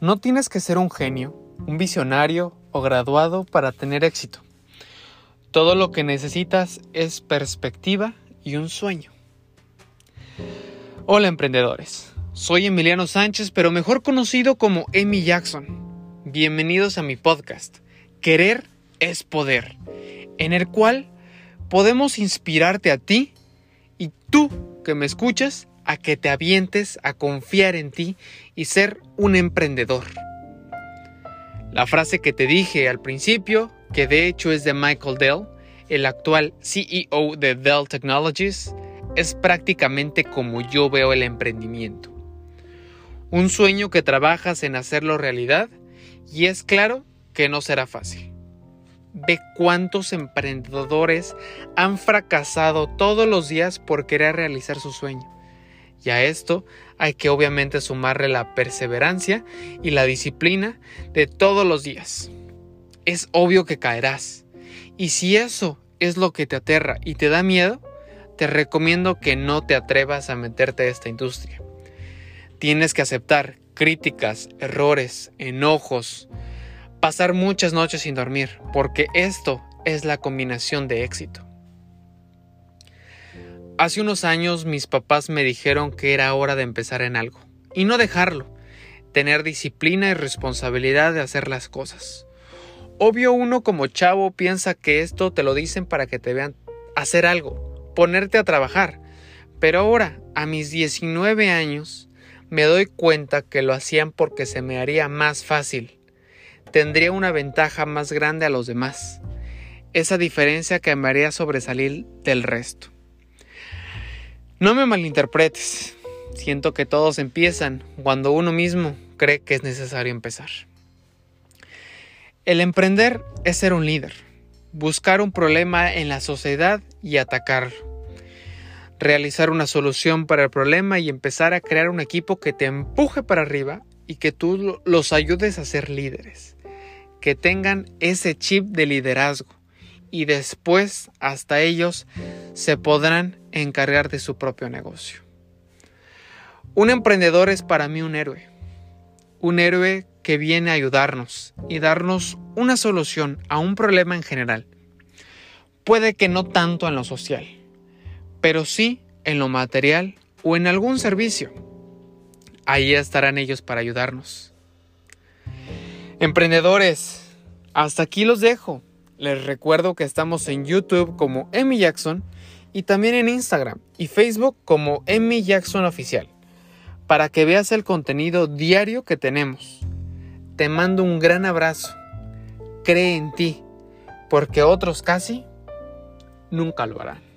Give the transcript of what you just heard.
No tienes que ser un genio, un visionario o graduado para tener éxito. Todo lo que necesitas es perspectiva y un sueño. Hola emprendedores, soy Emiliano Sánchez, pero mejor conocido como Emi Jackson. Bienvenidos a mi podcast, Querer es Poder, en el cual podemos inspirarte a ti y tú que me escuchas a que te avientes a confiar en ti y ser un emprendedor. La frase que te dije al principio, que de hecho es de Michael Dell, el actual CEO de Dell Technologies, es prácticamente como yo veo el emprendimiento. Un sueño que trabajas en hacerlo realidad y es claro que no será fácil. Ve cuántos emprendedores han fracasado todos los días por querer realizar su sueño y a esto hay que obviamente sumarle la perseverancia y la disciplina de todos los días. Es obvio que caerás. Y si eso es lo que te aterra y te da miedo, te recomiendo que no te atrevas a meterte a esta industria. Tienes que aceptar críticas, errores, enojos, pasar muchas noches sin dormir, porque esto es la combinación de éxito. Hace unos años mis papás me dijeron que era hora de empezar en algo y no dejarlo, tener disciplina y responsabilidad de hacer las cosas. Obvio uno como chavo piensa que esto te lo dicen para que te vean hacer algo, ponerte a trabajar, pero ahora, a mis 19 años, me doy cuenta que lo hacían porque se me haría más fácil. Tendría una ventaja más grande a los demás. Esa diferencia que me haría sobresalir del resto. No me malinterpretes. Siento que todos empiezan cuando uno mismo cree que es necesario empezar. El emprender es ser un líder, buscar un problema en la sociedad y atacarlo. Realizar una solución para el problema y empezar a crear un equipo que te empuje para arriba y que tú los ayudes a ser líderes. Que tengan ese chip de liderazgo y después hasta ellos se podrán encargar de su propio negocio. Un emprendedor es para mí un héroe, un héroe que viene a ayudarnos y darnos una solución a un problema en general. Puede que no tanto en lo social, pero sí en lo material o en algún servicio. Ahí estarán ellos para ayudarnos. Emprendedores, hasta aquí los dejo. Les recuerdo que estamos en YouTube como Emmy Jackson y también en Instagram y Facebook como Emmy Jackson Oficial para que veas el contenido diario que tenemos. Te mando un gran abrazo. Cree en ti, porque otros casi nunca lo harán.